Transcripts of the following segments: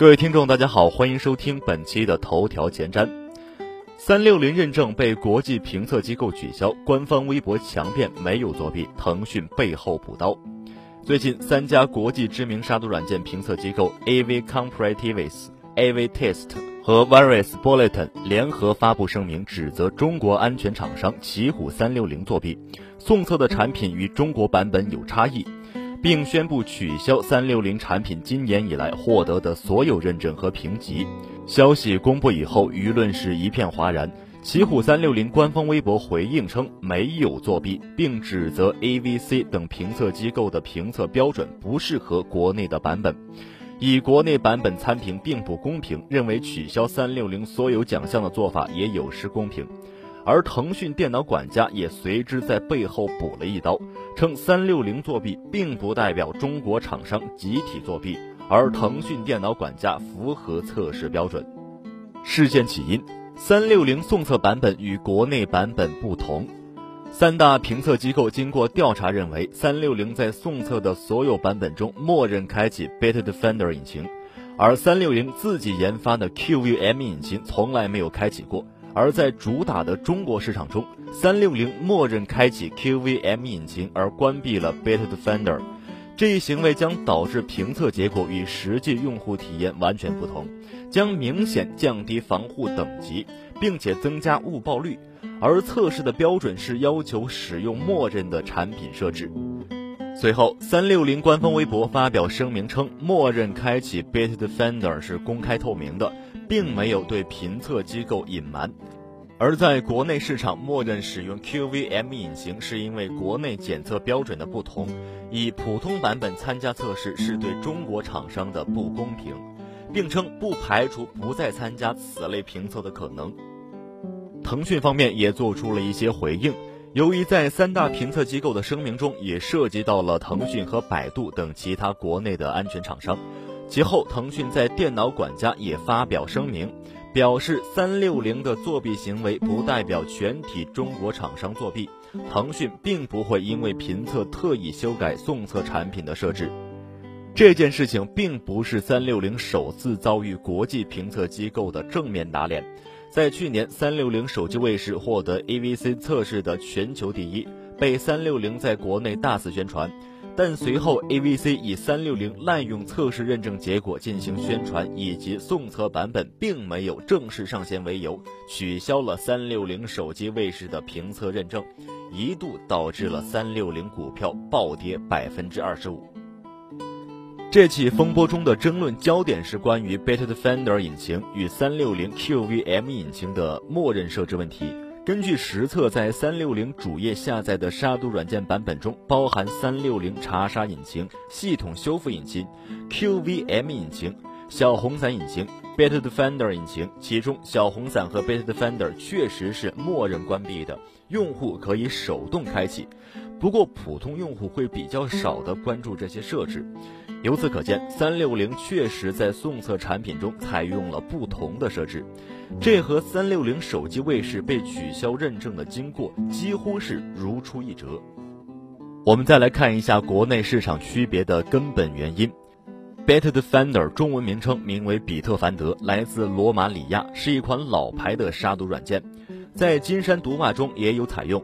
各位听众，大家好，欢迎收听本期的头条前瞻。三六零认证被国际评测机构取消，官方微博强辩没有作弊，腾讯背后补刀。最近，三家国际知名杀毒软件评测机构 AV Comparatives、AV Test 和 Various Bulletin 联合发布声明，指责中国安全厂商奇虎三六零作弊，送测的产品与中国版本有差异。并宣布取消三六零产品今年以来获得的所有认证和评级。消息公布以后，舆论是一片哗然。奇虎三六零官方微博回应称没有作弊，并指责 AVC 等评测机构的评测标准不适合国内的版本，以国内版本参评并不公平，认为取消三六零所有奖项的做法也有失公平。而腾讯电脑管家也随之在背后补了一刀，称三六零作弊并不代表中国厂商集体作弊，而腾讯电脑管家符合测试标准。事件起因，三六零送测版本与国内版本不同。三大评测机构经过调查认为，三六零在送测的所有版本中默认开启 Beta Defender 引擎，而三六零自己研发的 QVM 引擎从来没有开启过。而在主打的中国市场中，三六零默认开启 QVM 引擎而关闭了 Beta Defender，这一行为将导致评测结果与实际用户体验完全不同，将明显降低防护等级，并且增加误报率。而测试的标准是要求使用默认的产品设置。随后，三六零官方微博发表声明称，默认开启 Beta Defender 是公开透明的。并没有对评测机构隐瞒，而在国内市场默认使用 QVM 引擎，是因为国内检测标准的不同，以普通版本参加测试是对中国厂商的不公平，并称不排除不再参加此类评测的可能。腾讯方面也做出了一些回应，由于在三大评测机构的声明中也涉及到了腾讯和百度等其他国内的安全厂商。其后，腾讯在电脑管家也发表声明，表示三六零的作弊行为不代表全体中国厂商作弊，腾讯并不会因为评测特意修改送测产品的设置。这件事情并不是三六零首次遭遇国际评测机构的正面打脸，在去年，三六零手机卫士获得 AVC 测试的全球第一，被三六零在国内大肆宣传。但随后，AVC 以三六零滥用测试认证结果进行宣传，以及送测版本并没有正式上线为由，取消了三六零手机卫士的评测认证，一度导致了三六零股票暴跌百分之二十五。这起风波中的争论焦点是关于 Beta Defender 引擎与三六零 QVM 引擎的默认设置问题。根据实测，在三六零主页下载的杀毒软件版本中，包含三六零查杀引擎、系统修复引擎、QVM 引擎、小红伞引擎、Beta Defender 引擎。其中，小红伞和 Beta Defender 确实是默认关闭的，用户可以手动开启。不过，普通用户会比较少的关注这些设置。由此可见，三六零确实在送测产品中采用了不同的设置。这和三六零手机卫士被取消认证的经过几乎是如出一辙。我们再来看一下国内市场区别的根本原因。Beta Defender 中文名称名为比特凡德，来自罗马里亚，是一款老牌的杀毒软件，在金山毒霸中也有采用。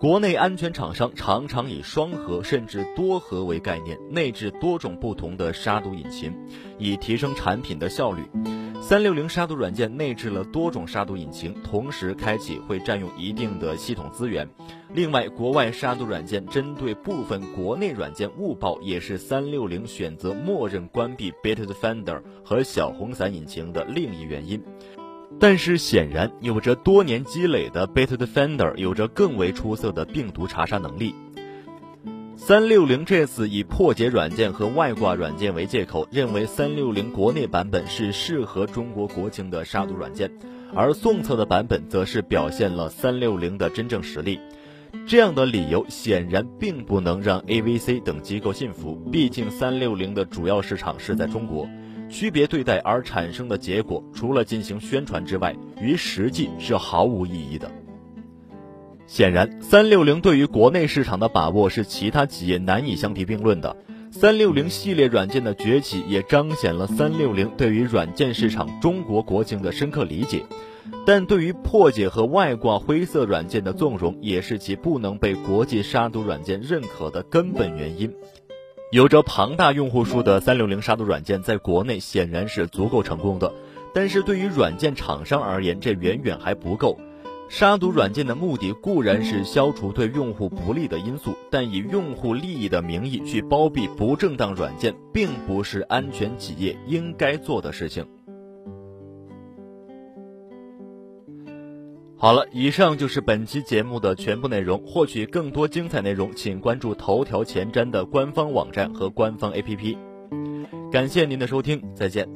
国内安全厂商常常以双核甚至多核为概念，内置多种不同的杀毒引擎，以提升产品的效率。三六零杀毒软件内置了多种杀毒引擎，同时开启会占用一定的系统资源。另外，国外杀毒软件针对部分国内软件误报，也是三六零选择默认关闭 Beta Defender 和小红伞引擎的另一原因。但是，显然有着多年积累的 Beta Defender 有着更为出色的病毒查杀能力。三六零这次以破解软件和外挂软件为借口，认为三六零国内版本是适合中国国情的杀毒软件，而送测的版本则是表现了三六零的真正实力。这样的理由显然并不能让 AVC 等机构信服，毕竟三六零的主要市场是在中国，区别对待而产生的结果，除了进行宣传之外，与实际是毫无意义的。显然，三六零对于国内市场的把握是其他企业难以相提并论的。三六零系列软件的崛起也彰显了三六零对于软件市场中国国情的深刻理解，但对于破解和外挂灰色软件的纵容，也是其不能被国际杀毒软件认可的根本原因。有着庞大用户数的三六零杀毒软件在国内显然是足够成功的，但是对于软件厂商而言，这远远还不够。杀毒软件的目的固然是消除对用户不利的因素，但以用户利益的名义去包庇不正当软件，并不是安全企业应该做的事情。好了，以上就是本期节目的全部内容。获取更多精彩内容，请关注头条前瞻的官方网站和官方 APP。感谢您的收听，再见。